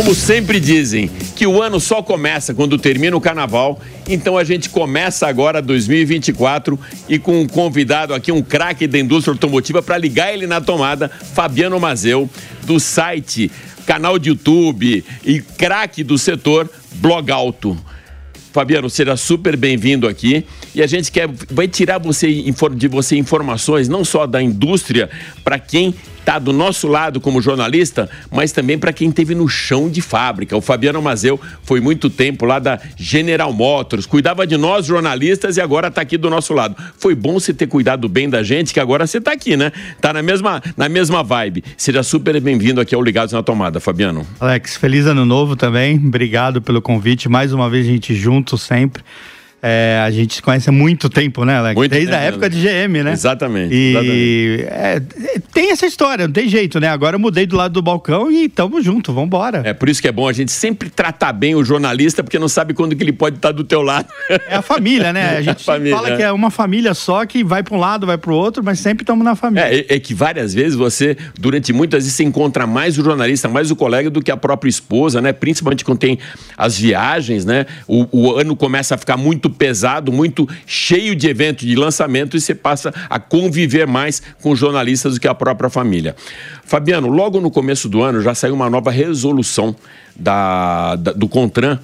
Como sempre dizem, que o ano só começa quando termina o carnaval, então a gente começa agora 2024 e com um convidado aqui, um craque da indústria automotiva, para ligar ele na tomada, Fabiano Mazeu, do site, canal de YouTube e craque do setor Blog Alto. Fabiano, seja super bem-vindo aqui. E a gente quer vai tirar você de você informações não só da indústria para quem está do nosso lado como jornalista, mas também para quem teve no chão de fábrica. O Fabiano Mazeu foi muito tempo lá da General Motors, cuidava de nós jornalistas e agora está aqui do nosso lado. Foi bom você ter cuidado bem da gente, que agora você está aqui, né? Tá na mesma, na mesma vibe. Seja super bem-vindo aqui ao Ligados na Tomada, Fabiano. Alex, feliz ano novo também. Obrigado pelo convite. Mais uma vez a gente junto sempre. É, a gente se conhece há muito tempo, né, Alex? Muito Desde a época de GM, né? Exatamente. E exatamente. É, tem essa história, não tem jeito, né? Agora eu mudei do lado do balcão e tamo junto, vamos embora. É por isso que é bom a gente sempre tratar bem o jornalista, porque não sabe quando que ele pode estar do teu lado. É a família, né? A gente a família, fala é. que é uma família só que vai para um lado, vai para o outro, mas sempre estamos na família. É, é, que várias vezes você, durante muitas vezes, você encontra mais o jornalista, mais o colega do que a própria esposa, né? Principalmente quando tem as viagens, né? O, o ano começa a ficar muito pesado, muito muito cheio de eventos de lançamento e você passa a conviver mais com jornalistas do que a própria família. Fabiano, logo no começo do ano já saiu uma nova resolução da, da do CONTRAN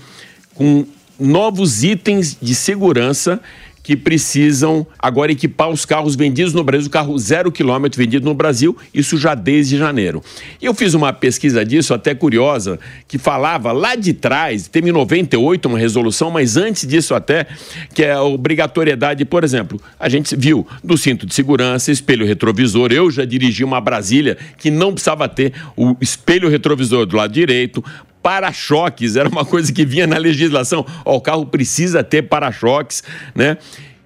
com novos itens de segurança que precisam agora equipar os carros vendidos no Brasil, o carro zero quilômetro vendido no Brasil, isso já desde janeiro. Eu fiz uma pesquisa disso, até curiosa, que falava lá de trás, teve em 98 uma resolução, mas antes disso até, que é a obrigatoriedade, por exemplo, a gente viu do cinto de segurança, espelho retrovisor, eu já dirigi uma Brasília que não precisava ter o espelho retrovisor do lado direito, para-choques, era uma coisa que vinha na legislação. Ó, o carro precisa ter para-choques, né?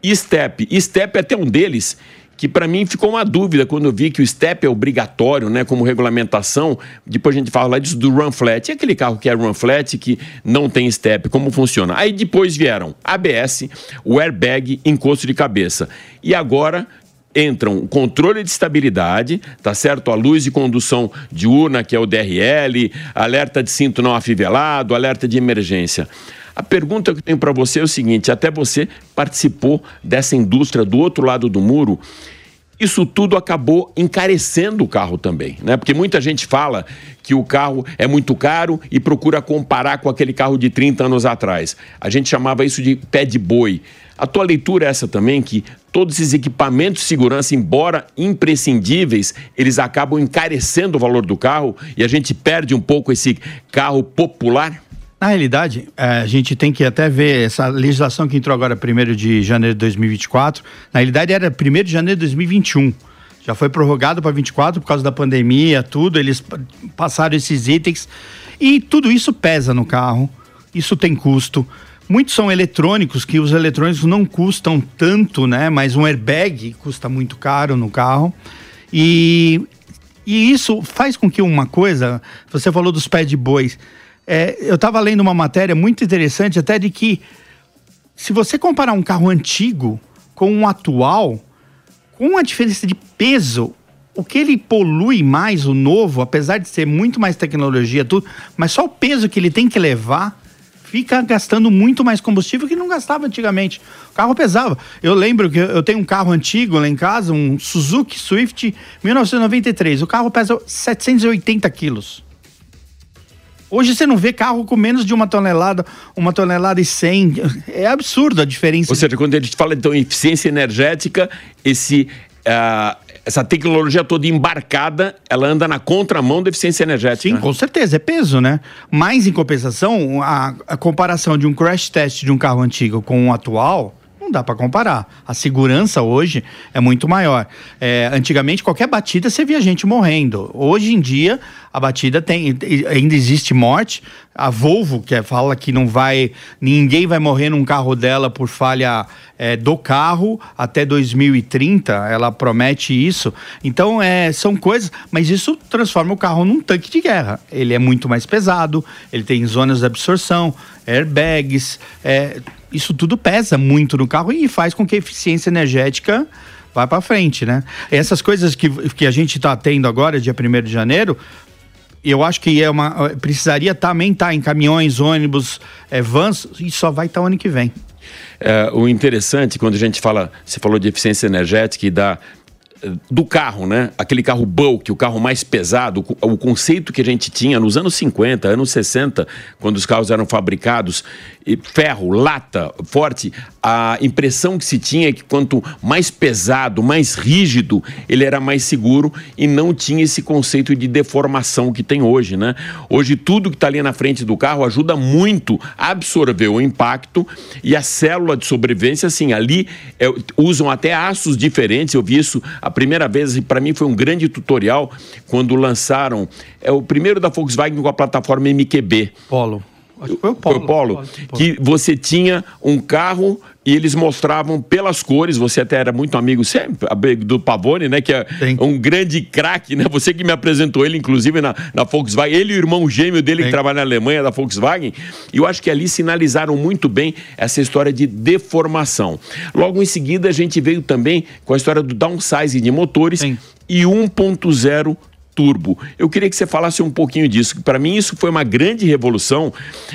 E step. step é até um deles que para mim ficou uma dúvida quando eu vi que o step é obrigatório, né, como regulamentação. Depois a gente fala disso do run flat. E aquele carro que é run flat que não tem step, como funciona? Aí depois vieram ABS, o airbag, encosto de cabeça. E agora entram controle de estabilidade, tá certo? A luz de condução diurna, que é o DRL, alerta de cinto não afivelado, alerta de emergência. A pergunta que eu tenho para você é o seguinte: até você participou dessa indústria do outro lado do muro. Isso tudo acabou encarecendo o carro também, né? Porque muita gente fala que o carro é muito caro e procura comparar com aquele carro de 30 anos atrás. A gente chamava isso de pé de boi. A tua leitura é essa também, que todos esses equipamentos de segurança, embora imprescindíveis, eles acabam encarecendo o valor do carro e a gente perde um pouco esse carro popular? Na realidade, é, a gente tem que até ver essa legislação que entrou agora 1 de janeiro de 2024. Na realidade, era 1 de janeiro de 2021. Já foi prorrogado para 24 por causa da pandemia, tudo. Eles passaram esses itens e tudo isso pesa no carro. Isso tem custo. Muitos são eletrônicos, que os eletrônicos não custam tanto, né? Mas um airbag custa muito caro no carro. E, e isso faz com que uma coisa. Você falou dos pés de bois é, eu estava lendo uma matéria muito interessante até de que se você comparar um carro antigo com um atual, com a diferença de peso, o que ele polui mais, o novo, apesar de ser muito mais tecnologia, tudo, mas só o peso que ele tem que levar fica gastando muito mais combustível que não gastava antigamente. O carro pesava. Eu lembro que eu tenho um carro antigo lá em casa, um Suzuki Swift 1993. O carro pesa 780 quilos. Hoje você não vê carro com menos de uma tonelada, uma tonelada e cem. É absurdo a diferença. Ou seja, quando a gente fala então em eficiência energética, esse, uh, essa tecnologia toda embarcada, ela anda na contramão da eficiência energética. Sim, né? com certeza, é peso, né? Mas em compensação, a, a comparação de um crash test de um carro antigo com um atual, não dá para comparar. A segurança hoje é muito maior. É, antigamente, qualquer batida você via gente morrendo. Hoje em dia, a batida tem ainda existe morte. A Volvo que é, fala que não vai ninguém vai morrer num carro dela por falha é, do carro até 2030. Ela promete isso. Então é, são coisas, mas isso transforma o carro num tanque de guerra. Ele é muito mais pesado. Ele tem zonas de absorção, airbags. É, isso tudo pesa muito no carro e faz com que a eficiência energética vá para frente, né? Essas coisas que, que a gente está tendo agora, dia 1 de janeiro, eu acho que é uma, precisaria também estar tá em caminhões, ônibus, é, vans, e só vai estar tá ano que vem. É, o interessante, quando a gente fala, você falou de eficiência energética e da do carro, né? Aquele carro bulk, o carro mais pesado, o conceito que a gente tinha nos anos 50, anos 60, quando os carros eram fabricados, ferro, lata, forte, a impressão que se tinha é que quanto mais pesado, mais rígido, ele era mais seguro e não tinha esse conceito de deformação que tem hoje, né? Hoje tudo que está ali na frente do carro ajuda muito a absorver o impacto e a célula de sobrevivência, assim, ali é, usam até aços diferentes. Eu vi isso a primeira vez e para mim foi um grande tutorial quando lançaram é o primeiro da Volkswagen com a plataforma MQB. Polo. Acho que foi o Polo. Foi o Polo, Polo, que você tinha um carro e eles mostravam pelas cores, você até era muito amigo sempre, do Pavone, né, que é Sim. um grande craque, né, você que me apresentou ele, inclusive, na, na Volkswagen, ele e o irmão gêmeo dele Sim. que trabalha na Alemanha, da Volkswagen, e eu acho que ali sinalizaram muito bem essa história de deformação. Logo em seguida, a gente veio também com a história do downsizing de motores Sim. e 1.0 turbo. Eu queria que você falasse um pouquinho disso. Para mim, isso foi uma grande revolução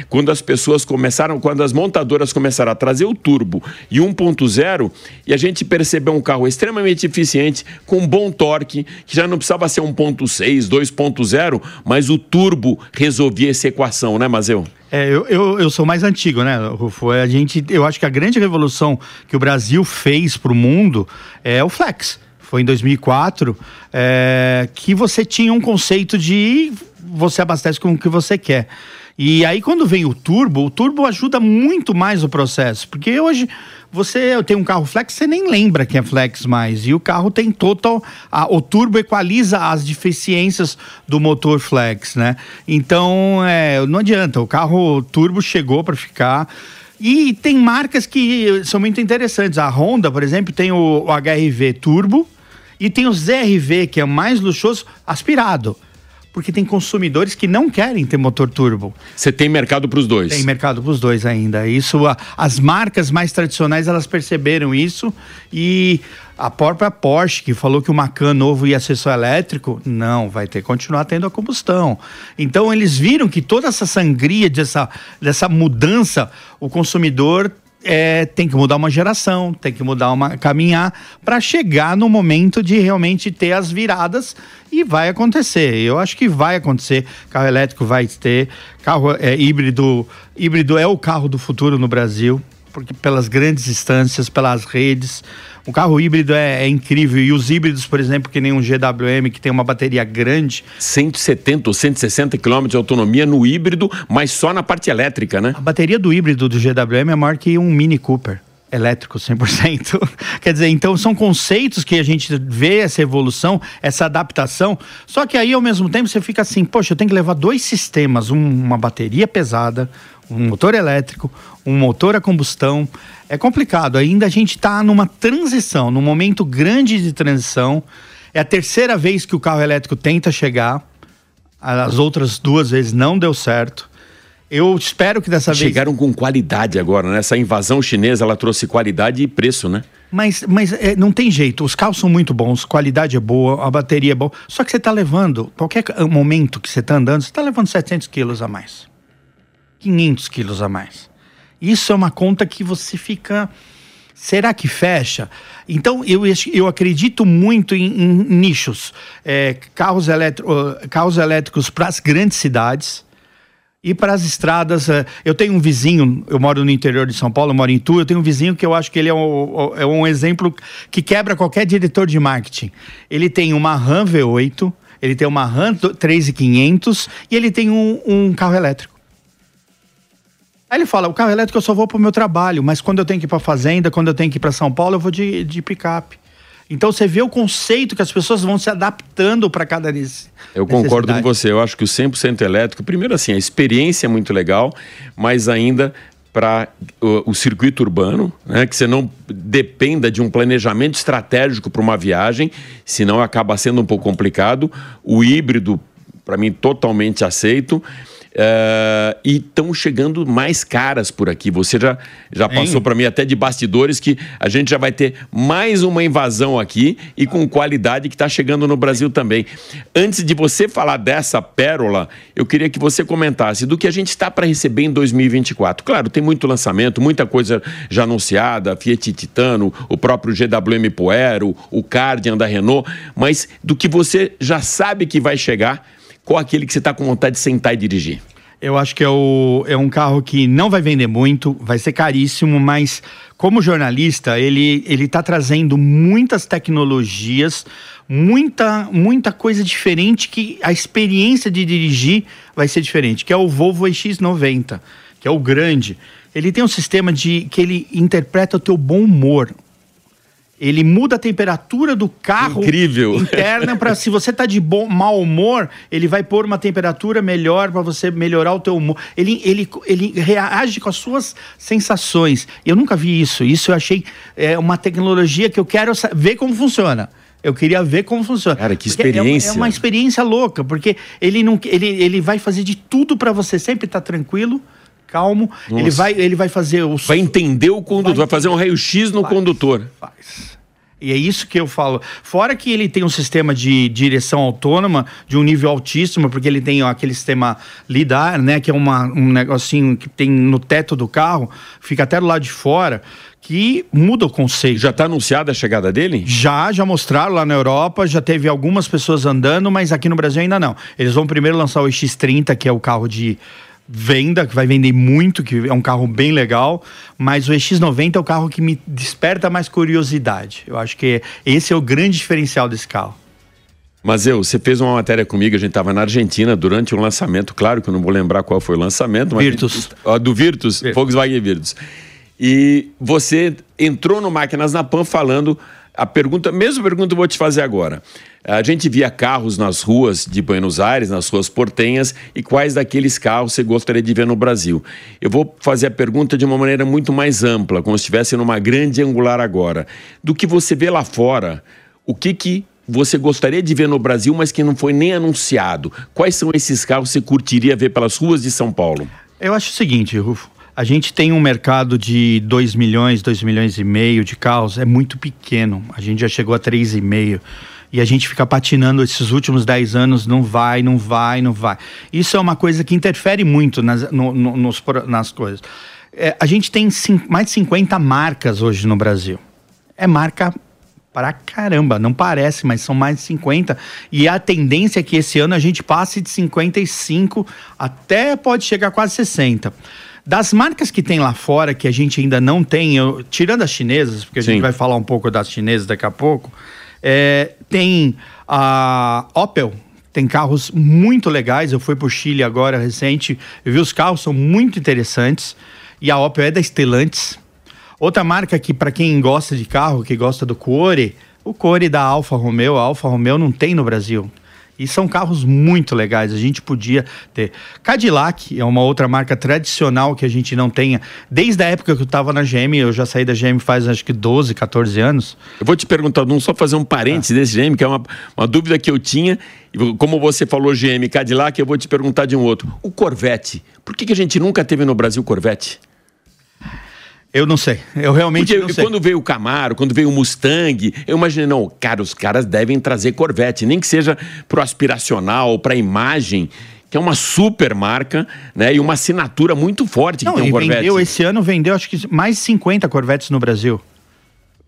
quando as pessoas começaram, quando as montadoras começaram a trazer o turbo e 1.0 e a gente percebeu um carro extremamente eficiente, com bom torque, que já não precisava ser 1.6, 2.0, mas o turbo resolvia essa equação, né, Mazeu? É, eu, eu, eu, sou mais antigo, né, Rufo? A gente, eu acho que a grande revolução que o Brasil fez para o mundo é o flex foi em 2004, é, que você tinha um conceito de você abastece com o que você quer. E aí, quando vem o turbo, o turbo ajuda muito mais o processo. Porque hoje você tem um carro flex, você nem lembra que é flex mais. E o carro tem total. A, o turbo equaliza as deficiências do motor flex, né? Então, é, não adianta. O carro turbo chegou para ficar. E tem marcas que são muito interessantes. A Honda, por exemplo, tem o, o HRV Turbo, e tem o ZRV, que é o mais luxuoso, aspirado. Porque tem consumidores que não querem ter motor turbo. Você tem mercado para os dois? Tem mercado para os dois ainda. Isso, a, as marcas mais tradicionais, elas perceberam isso. E a própria Porsche, que falou que o Macan novo ia ser só elétrico, não, vai ter que continuar tendo a combustão. Então, eles viram que toda essa sangria dessa, dessa mudança, o consumidor é, tem que mudar uma geração, tem que mudar uma caminhar para chegar no momento de realmente ter as viradas e vai acontecer. Eu acho que vai acontecer. Carro elétrico vai ter, carro é, híbrido, híbrido é o carro do futuro no Brasil, porque pelas grandes distâncias, pelas redes, o carro híbrido é, é, incrível. E os híbridos, por exemplo, que nem um GWM, que tem uma bateria grande. 170 ou 160 km de autonomia no híbrido, mas só na parte elétrica, né? A bateria do híbrido do GWM é maior que um Mini Cooper elétrico 100%. Quer dizer, então são conceitos que a gente vê essa evolução, essa adaptação. Só que aí ao mesmo tempo você fica assim, poxa, eu tenho que levar dois sistemas, um, uma bateria pesada, um motor elétrico, um motor a combustão. É complicado. Ainda a gente está numa transição, num momento grande de transição. É a terceira vez que o carro elétrico tenta chegar. As outras duas vezes não deu certo. Eu espero que dessa Chegaram vez. Chegaram com qualidade agora, né? Essa invasão chinesa ela trouxe qualidade e preço, né? Mas, mas é, não tem jeito. Os carros são muito bons, qualidade é boa, a bateria é boa. Só que você está levando, qualquer momento que você está andando, você está levando 700 quilos a mais. 500 quilos a mais. Isso é uma conta que você fica. Será que fecha? Então, eu, eu acredito muito em, em nichos. É, carros, eletro, carros elétricos para as grandes cidades e para as estradas. É, eu tenho um vizinho, eu moro no interior de São Paulo, eu moro em Tu, eu tenho um vizinho que eu acho que ele é um, é um exemplo que quebra qualquer diretor de marketing. Ele tem uma Ram V8, ele tem uma Ram 3500 e ele tem um, um carro elétrico. Aí ele fala: o carro elétrico eu só vou para o meu trabalho, mas quando eu tenho que ir para fazenda, quando eu tenho que ir para São Paulo, eu vou de, de picape. Então você vê o conceito que as pessoas vão se adaptando para cada necessidade. Eu concordo com você. Eu acho que o 100% elétrico, primeiro assim, a experiência é muito legal, mas ainda para o, o, circuito urbano, né, que você não dependa de um planejamento estratégico para uma viagem, senão acaba sendo um pouco complicado. O híbrido, para mim, totalmente aceito. Uh, e estão chegando mais caras por aqui. Você já, já passou para mim até de bastidores que a gente já vai ter mais uma invasão aqui e com qualidade que está chegando no Brasil também. Antes de você falar dessa pérola, eu queria que você comentasse do que a gente está para receber em 2024. Claro, tem muito lançamento, muita coisa já anunciada, Fiat Titano, o próprio GWM Poero, o Cardian da Renault, mas do que você já sabe que vai chegar qual aquele que você está com vontade de sentar e dirigir? Eu acho que é, o, é um carro que não vai vender muito, vai ser caríssimo, mas como jornalista, ele está trazendo muitas tecnologias, muita, muita coisa diferente que a experiência de dirigir vai ser diferente, que é o Volvo X90, que é o grande. Ele tem um sistema de que ele interpreta o teu bom humor ele muda a temperatura do carro Incrível. interna para se você tá de bom mau humor, ele vai pôr uma temperatura melhor para você melhorar o teu humor. Ele, ele, ele reage com as suas sensações. Eu nunca vi isso. Isso eu achei é, uma tecnologia que eu quero ver como funciona. Eu queria ver como funciona. Cara, que experiência. É, é, uma experiência louca, porque ele não ele, ele vai fazer de tudo para você sempre estar tá tranquilo calmo. Ele vai, ele vai fazer o. Vai entender o condutor, vai, vai fazer um raio-x no faz, condutor. Faz. E é isso que eu falo. Fora que ele tem um sistema de direção autônoma de um nível altíssimo, porque ele tem aquele sistema LIDAR, né? Que é uma, um negocinho que tem no teto do carro, fica até do lado de fora, que muda o conceito. Já está anunciada a chegada dele? Já, já mostraram lá na Europa, já teve algumas pessoas andando, mas aqui no Brasil ainda não. Eles vão primeiro lançar o X30, que é o carro de venda, que vai vender muito, que é um carro bem legal, mas o EX90 é o carro que me desperta mais curiosidade. Eu acho que esse é o grande diferencial desse carro. Mas eu, você fez uma matéria comigo, a gente estava na Argentina durante um lançamento, claro que eu não vou lembrar qual foi o lançamento. Virtus. Gente, do Virtus, Virtus, Volkswagen Virtus. E você entrou no Máquinas na Pan falando a pergunta, mesma pergunta eu vou te fazer agora. A gente via carros nas ruas de Buenos Aires, nas ruas portenhas, e quais daqueles carros você gostaria de ver no Brasil? Eu vou fazer a pergunta de uma maneira muito mais ampla, como se estivesse numa grande angular agora. Do que você vê lá fora, o que que você gostaria de ver no Brasil, mas que não foi nem anunciado? Quais são esses carros que você curtiria ver pelas ruas de São Paulo? Eu acho o seguinte, Rufo. A gente tem um mercado de 2 milhões, 2 milhões e meio de carros, é muito pequeno. A gente já chegou a 3,5 e a gente fica patinando esses últimos 10 anos, não vai, não vai, não vai. Isso é uma coisa que interfere muito nas, no, no, nos, nas coisas. É, a gente tem mais de 50 marcas hoje no Brasil. É marca para caramba, não parece, mas são mais de 50. E a tendência é que esse ano a gente passe de 55 até pode chegar a quase 60. Das marcas que tem lá fora, que a gente ainda não tem, eu, tirando as chinesas, porque a Sim. gente vai falar um pouco das chinesas daqui a pouco, é, tem a Opel, tem carros muito legais. Eu fui para o Chile agora recente, eu vi os carros, são muito interessantes. E a Opel é da Stellantis. Outra marca que, para quem gosta de carro, que gosta do Core, o Core da Alfa Romeo, a Alfa Romeo não tem no Brasil. E são carros muito legais, a gente podia ter. Cadillac é uma outra marca tradicional que a gente não tenha. Desde a época que eu estava na GM, eu já saí da GM faz acho que 12, 14 anos. Eu vou te perguntar, não só fazer um parênteses ah. desse GM, que é uma, uma dúvida que eu tinha. Como você falou GM Cadillac, eu vou te perguntar de um outro. O Corvette. Por que, que a gente nunca teve no Brasil Corvette? Eu não sei. Eu realmente Porque não sei. Quando veio o Camaro, quando veio o Mustang, eu imaginei, não, cara, os caras devem trazer Corvette, nem que seja pro aspiracional, pra imagem que é uma super marca, né? E uma assinatura muito forte que não, tem um Corvette. Vendeu, esse ano vendeu acho que mais de 50 Corvettes no Brasil.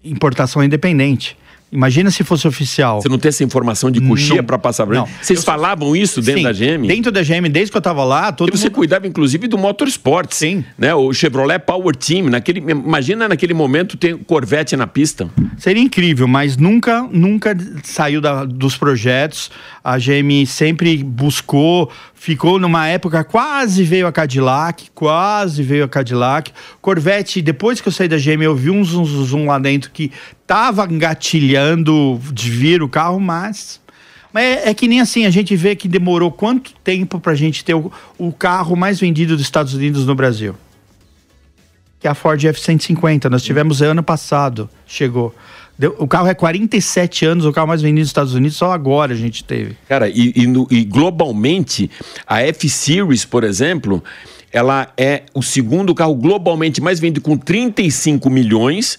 Importação independente. Imagina se fosse oficial. Você não tem essa informação de coxia para passar para Vocês falavam isso dentro Sim, da GM? Dentro da GM, desde que eu estava lá, todo e você mundo... cuidava inclusive do motorsport. Sim. Né? O Chevrolet Power Team, naquele, imagina naquele momento ter Corvette na pista. Seria incrível, mas nunca, nunca saiu da, dos projetos. A GM sempre buscou ficou numa época, quase veio a Cadillac, quase veio a Cadillac. Corvette, depois que eu saí da GM, eu vi um zoom, lá dentro que tava engatilhando de vir o carro, mas mas é, é, que nem assim, a gente vê que demorou quanto tempo para a gente ter o, o, carro mais vendido dos Estados Unidos no Brasil? Que é a Ford F-150. Nós tivemos ano passado, chegou. Deu, o carro é 47 anos, o carro mais vendido nos Estados Unidos, só agora a gente teve. Cara, e, e, no, e globalmente, a F-Series, por exemplo, ela é o segundo carro globalmente mais vendido com 35 milhões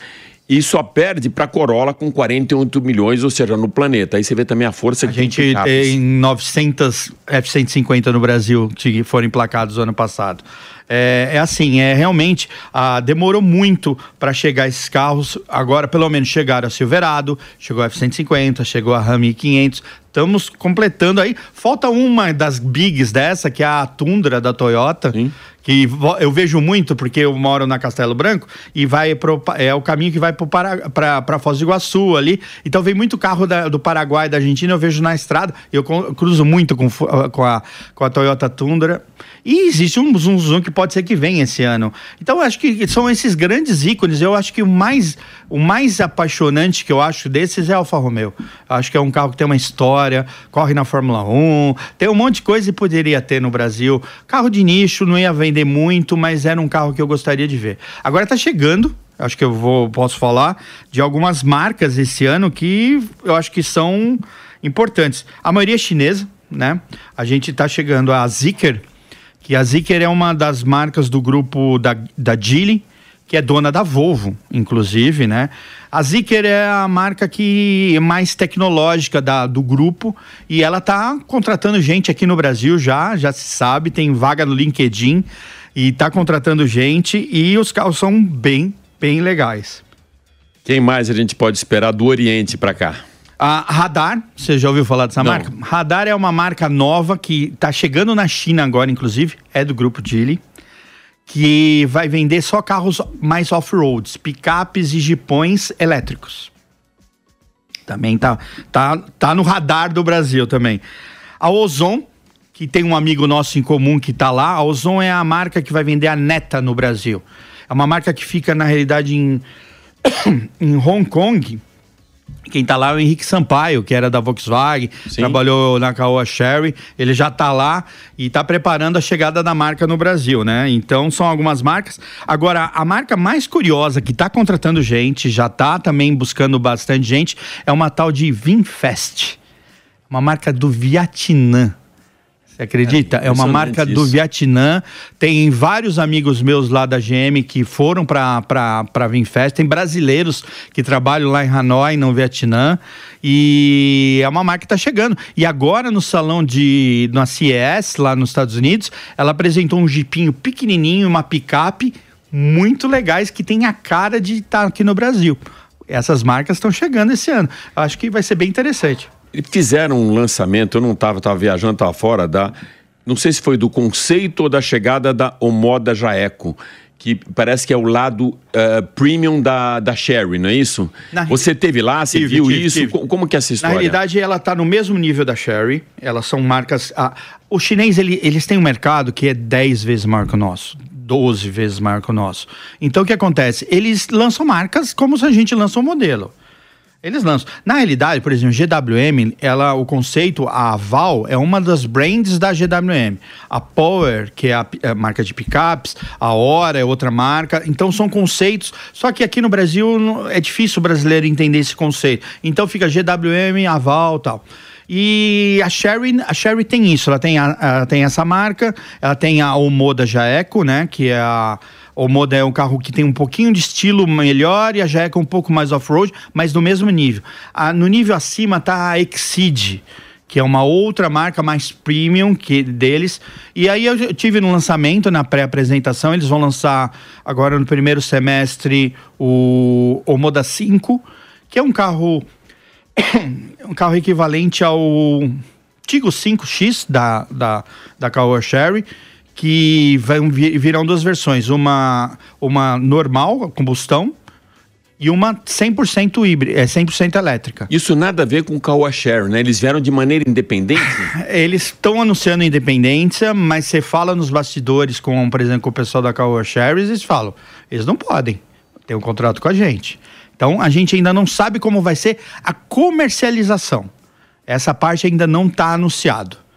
e só perde para a Corolla com 48 milhões, ou seja, no planeta. Aí você vê também a força a que A gente tem 900 F-150 no Brasil que foram emplacados no ano passado. É, é, assim, é realmente ah, demorou muito para chegar esses carros. Agora, pelo menos, chegaram a Silverado, chegou a F-150, chegou a Ram 500. Estamos completando aí. Falta uma das bigs dessa, que é a Tundra da Toyota. Sim que eu vejo muito porque eu moro na Castelo Branco e vai pro, é o caminho que vai para Foz do Iguaçu ali. Então vem muito carro da, do Paraguai, da Argentina, eu vejo na estrada. Eu cruzo muito com, com, a, com a Toyota Tundra. E existe um zoom zoom que pode ser que venha esse ano. Então acho que são esses grandes ícones. Eu acho que o mais, o mais apaixonante que eu acho desses é a Alfa Romeo. Acho que é um carro que tem uma história, corre na Fórmula 1, tem um monte de coisa e poderia ter no Brasil. Carro de nicho, não ia vender muito, mas era um carro que eu gostaria de ver. Agora está chegando, acho que eu vou, posso falar, de algumas marcas esse ano que eu acho que são importantes. A maioria é chinesa, né? A gente está chegando a Zeekr, que a Zeekr é uma das marcas do grupo da, da Geely, que é dona da Volvo, inclusive, né? A Zeekr é a marca que é mais tecnológica da, do grupo e ela está contratando gente aqui no Brasil já, já se sabe, tem vaga no LinkedIn e está contratando gente e os carros são bem, bem legais. Quem mais a gente pode esperar do Oriente para cá? A Radar, você já ouviu falar dessa Não. marca? Radar é uma marca nova que está chegando na China agora, inclusive, é do grupo Geely, que vai vender só carros mais off-roads, picapes e jipões elétricos. Também tá, tá, tá no radar do Brasil também. A Ozon, que tem um amigo nosso em comum que está lá, a Ozon é a marca que vai vender a Neta no Brasil. É uma marca que fica, na realidade, em, em Hong Kong, quem está lá é o Henrique Sampaio, que era da Volkswagen, Sim. trabalhou na Caoa Sherry. Ele já está lá e está preparando a chegada da marca no Brasil, né? Então são algumas marcas. Agora, a marca mais curiosa que está contratando gente, já está também buscando bastante gente, é uma tal de Vinfest. Uma marca do Vietnã. Você acredita? É, é uma marca isso. do Vietnã. Tem vários amigos meus lá da GM que foram para a Vinfest. Tem brasileiros que trabalham lá em Hanoi, no Vietnã. E é uma marca que está chegando. E agora no salão de na CES, lá nos Estados Unidos, ela apresentou um jipinho pequenininho, uma picape muito legais que tem a cara de estar tá aqui no Brasil. Essas marcas estão chegando esse ano. Acho que vai ser bem interessante fizeram um lançamento, eu não estava, estava viajando, estava fora da. Não sei se foi do conceito ou da chegada da Omoda Jaeco que parece que é o lado uh, premium da, da Sherry, não é isso? Na você teve lá, você tive, viu tive, isso? Tive. Como que é essa história? Na realidade, ela está no mesmo nível da Sherry. Elas são marcas... Ah, o chinês, ele, eles têm um mercado que é 10 vezes maior que o nosso. 12 vezes maior que o nosso. Então, o que acontece? Eles lançam marcas como se a gente lança um modelo. Eles lançam. Na realidade, por exemplo, GWM, ela, o conceito, a Aval, é uma das brands da GWM. A Power, que é a, a marca de picapes, a Hora é outra marca. Então são conceitos. Só que aqui no Brasil é difícil o brasileiro entender esse conceito. Então fica GWM, Aval tal. E a Sherry, a Sherry tem isso, ela tem, a, ela tem essa marca, ela tem a Omoda Jaeco, né? Que é a o Moda é um carro que tem um pouquinho de estilo melhor e a Jaeca um pouco mais off-road, mas no mesmo nível. Ah, no nível acima está a Exceed, que é uma outra marca mais premium que deles. E aí eu tive no lançamento, na pré-apresentação, eles vão lançar agora no primeiro semestre o, o Moda 5, que é um carro um carro equivalente ao Tigo 5X da, da, da Sherry que vão vir, virão duas versões, uma, uma normal, combustão, e uma 100% híbrida, é 100% elétrica. Isso nada a ver com o Caoa Share, né? Eles vieram de maneira independente? Eles estão anunciando independência, mas você fala nos bastidores com, por exemplo, com o pessoal da Caoa Share, eles falam, eles não podem ter um contrato com a gente. Então a gente ainda não sabe como vai ser a comercialização. Essa parte ainda não está anunciado.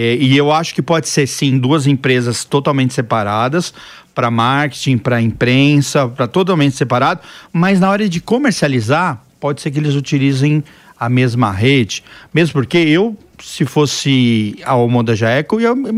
É, e eu acho que pode ser sim duas empresas totalmente separadas para marketing, para imprensa, para totalmente separado. Mas na hora de comercializar, pode ser que eles utilizem a mesma rede, mesmo porque eu se fosse a Omoda Jaeco, ia me,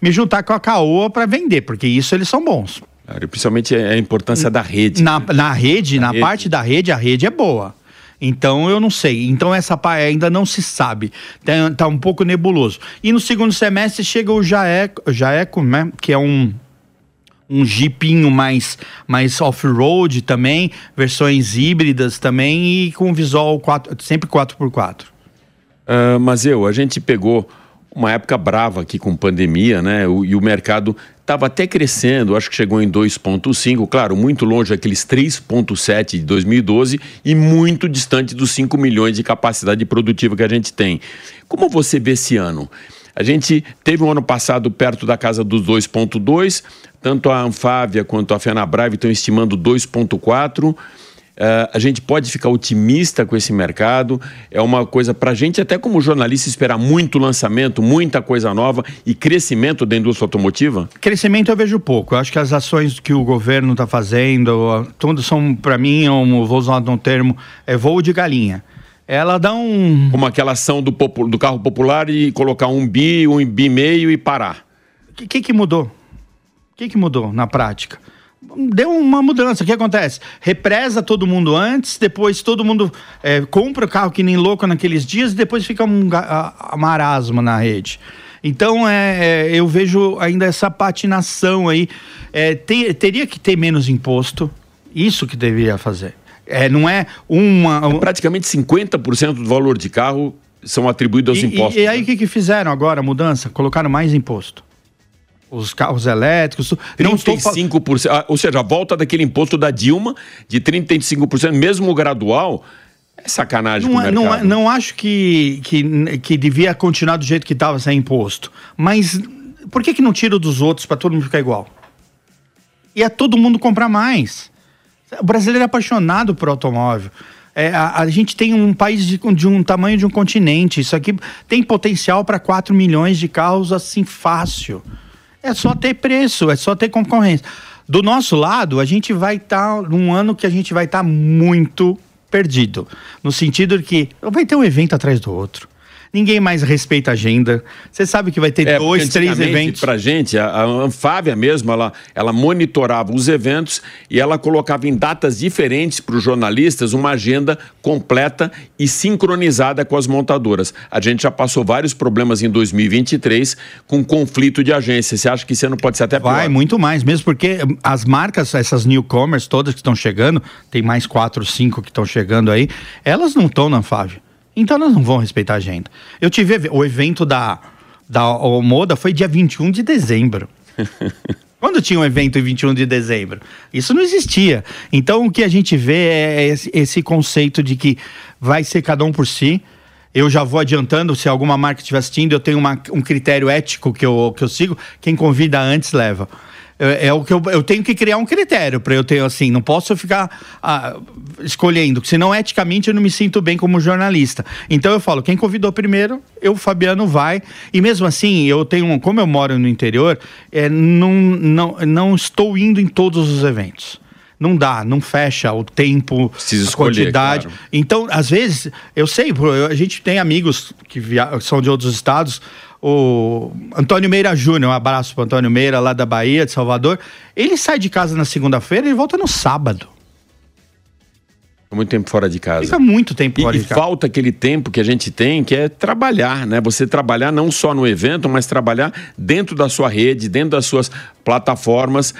me juntar com a Caoa para vender, porque isso eles são bons. Principalmente a importância da rede. Na, na rede, na, na rede. parte da rede, a rede é boa. Então eu não sei. Então essa parte ainda não se sabe. Tá, tá, um pouco nebuloso. E no segundo semestre chega o Jaeco, Jaeco né? Que é um um jeepinho mais, mais off-road também, versões híbridas também e com visual 4, sempre 4x4. Uh, mas eu, a gente pegou uma época brava aqui com pandemia, né? O, e o mercado estava até crescendo, acho que chegou em 2,5, claro, muito longe daqueles 3,7 de 2012 e muito distante dos 5 milhões de capacidade produtiva que a gente tem. Como você vê esse ano? A gente teve um ano passado perto da casa dos 2,2, tanto a Anfávia quanto a Fenabrave estão estimando 2,4. Uh, a gente pode ficar otimista com esse mercado. É uma coisa para a gente, até como jornalista, esperar muito lançamento, muita coisa nova e crescimento da indústria automotiva? Crescimento eu vejo pouco. Eu acho que as ações que o governo está fazendo, todas são, para mim, eu vou usar um termo, é voo de galinha. Ela dá um. Como aquela ação do, do carro popular e colocar um bi, um bi meio e parar. O que, que, que mudou? O que, que mudou na prática? Deu uma mudança. O que acontece? Represa todo mundo antes, depois todo mundo é, compra o carro que nem louco naqueles dias, e depois fica um marasmo na rede. Então, é, é, eu vejo ainda essa patinação aí. É, ter, teria que ter menos imposto, isso que deveria fazer. É, não é uma. É praticamente 50% do valor de carro são atribuídos aos e, impostos. E, e aí, o né? que, que fizeram agora, a mudança? Colocaram mais imposto os carros elétricos. 35%, estou... ou seja, a volta daquele imposto da Dilma de 35%, mesmo gradual. É sacanagem não, é, não, é, não acho que, que, que devia continuar do jeito que estava sem imposto. Mas por que, que não tira dos outros para todo mundo ficar igual? E é todo mundo comprar mais. O brasileiro é apaixonado por automóvel. É, a, a, gente tem um país de, de, um tamanho de um continente. Isso aqui tem potencial para 4 milhões de carros assim fácil. É só ter preço, é só ter concorrência. Do nosso lado, a gente vai estar tá num ano que a gente vai estar tá muito perdido. No sentido de que vai ter um evento atrás do outro ninguém mais respeita a agenda. Você sabe que vai ter é, dois, três eventos. Para gente, a, a Anfávia mesmo, ela, ela monitorava os eventos e ela colocava em datas diferentes para os jornalistas uma agenda completa e sincronizada com as montadoras. A gente já passou vários problemas em 2023 com conflito de agência. Você acha que esse ano pode ser até pior? Vai, muito mais, mesmo porque as marcas, essas newcomers todas que estão chegando, tem mais quatro, cinco que estão chegando aí, elas não estão na Anfávia. Então elas não vão respeitar a agenda. Eu tive o evento da, da Moda foi dia 21 de dezembro. Quando tinha um evento em 21 de dezembro? Isso não existia. Então o que a gente vê é esse, esse conceito de que vai ser cada um por si. Eu já vou adiantando, se alguma marca estiver assistindo, eu tenho uma, um critério ético que eu, que eu sigo. Quem convida antes leva. É, é, o que eu, eu tenho que criar um critério para eu ter assim, não posso ficar ah, escolhendo, senão eticamente eu não me sinto bem como jornalista. Então eu falo, quem convidou primeiro, eu, Fabiano, vai. E mesmo assim, eu tenho, como eu moro no interior, é, não, não, não estou indo em todos os eventos não dá, não fecha o tempo, Precisa a quantidade. Claro. Então, às vezes, eu sei, a gente tem amigos que via... são de outros estados, o Antônio Meira Júnior, um abraço para Antônio Meira, lá da Bahia, de Salvador. Ele sai de casa na segunda-feira e volta no sábado. Muito tempo fora de casa. Fica muito tempo fora e, de casa. E falta aquele tempo que a gente tem, que é trabalhar, né? Você trabalhar não só no evento, mas trabalhar dentro da sua rede, dentro das suas plataformas.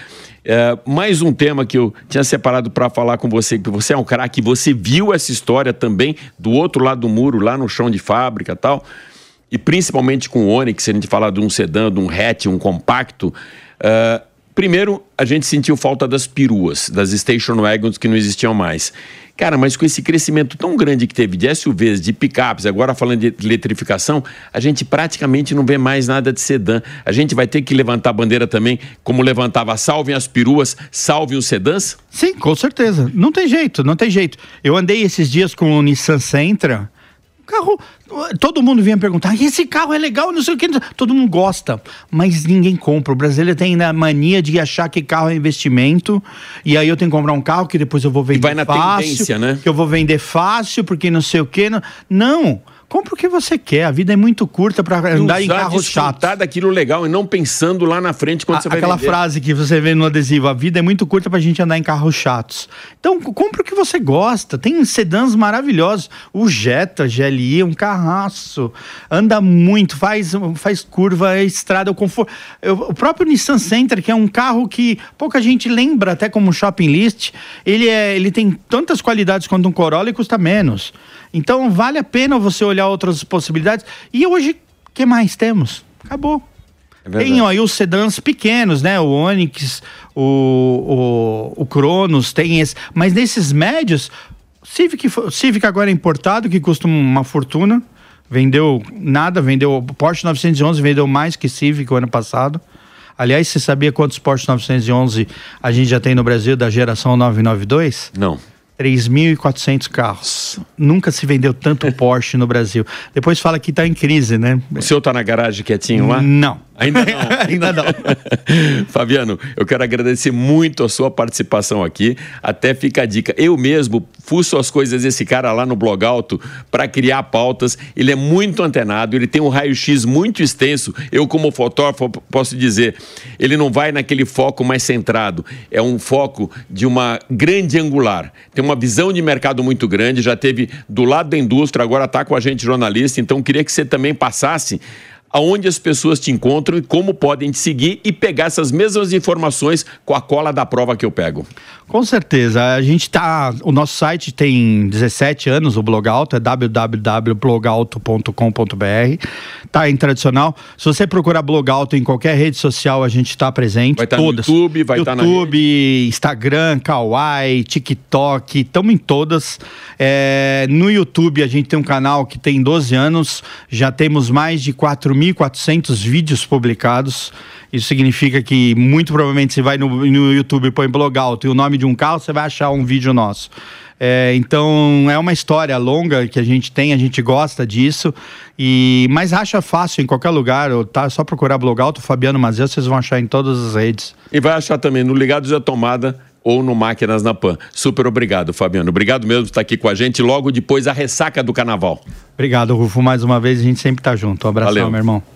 É, mais um tema que eu tinha separado para falar com você, que você é um craque, você viu essa história também do outro lado do muro, lá no chão de fábrica e tal e principalmente com o Onix, se a gente falar de um sedã, de um hatch, um compacto, uh, Primeiro, a gente sentiu falta das peruas, das station wagons que não existiam mais. Cara, mas com esse crescimento tão grande que teve de SUVs, de picapes, agora falando de eletrificação, a gente praticamente não vê mais nada de sedã. A gente vai ter que levantar a bandeira também, como levantava salvem as peruas, salvem os sedãs? Sim, com certeza. Não tem jeito, não tem jeito. Eu andei esses dias com o Nissan Sentra, carro. Todo mundo vinha perguntar: esse carro é legal, não sei o que. Todo mundo gosta, mas ninguém compra. O brasileiro tem a mania de achar que carro é investimento. E aí eu tenho que comprar um carro que depois eu vou vender e vai na fácil. Tendência, né? Que eu vou vender fácil, porque não sei o que. Não. não. Compre o que você quer. A vida é muito curta para andar em carro chato. daquilo legal e não pensando lá na frente quando a, você vai Aquela vender. frase que você vê no adesivo: a vida é muito curta para a gente andar em carros chatos. Então, compre o que você gosta. Tem sedãs maravilhosos. O Jetta GLI é um carraço. Anda muito, faz, faz curva, estrada, o conforto. o próprio Nissan Center, que é um carro que pouca gente lembra até como shopping list, ele, é, ele tem tantas qualidades quanto um Corolla e custa menos. Então vale a pena você olhar outras possibilidades. E hoje, o que mais temos? Acabou. É tem aí os sedãs pequenos, né? O Onix, o, o, o Cronos, tem esse. Mas nesses médios, Civic, Civic agora é importado, que custa uma fortuna. Vendeu nada, vendeu. Porsche 911 vendeu mais que Civic o ano passado. Aliás, você sabia quantos Porsche 911 a gente já tem no Brasil da geração 992? Não. 3.400 carros. Nunca se vendeu tanto Porsche no Brasil. Depois fala que está em crise, né? O senhor está na garagem quietinho lá? Não. Ainda não. Ainda não. Fabiano, eu quero agradecer muito a sua participação aqui. Até fica a dica. Eu mesmo fuço as coisas desse cara lá no Blog Alto para criar pautas. Ele é muito antenado, ele tem um raio-x muito extenso. Eu, como fotógrafo, posso dizer, ele não vai naquele foco mais centrado. É um foco de uma grande angular. Tem uma visão de mercado muito grande, já teve do lado da indústria, agora está com a gente jornalista. Então, queria que você também passasse aonde as pessoas te encontram e como podem te seguir e pegar essas mesmas informações com a cola da prova que eu pego. Com certeza. A gente tá. O nosso site tem 17 anos, o Blogalto, é www.blogalto.com.br. Tá em tradicional. Se você procurar Blogalto em qualquer rede social, a gente está presente. Vai estar tá no YouTube, vai estar tá na. YouTube, Instagram, Kawaii, TikTok, estamos em todas. É, no YouTube, a gente tem um canal que tem 12 anos, já temos mais de 4.400 vídeos publicados. Isso significa que muito provavelmente você vai no, no YouTube e põe blog alto e o nome de um carro, você vai achar um vídeo nosso. É, então é uma história longa que a gente tem, a gente gosta disso, e mas acha fácil em qualquer lugar, tá? É só procurar blog alto Fabiano Mazel, vocês vão achar em todas as redes. E vai achar também no Ligados da Tomada ou no Máquinas na Pan. Super obrigado, Fabiano. Obrigado mesmo por estar aqui com a gente logo depois da ressaca do carnaval. Obrigado, Rufo, mais uma vez, a gente sempre tá junto. Um abração, Valeu. meu irmão.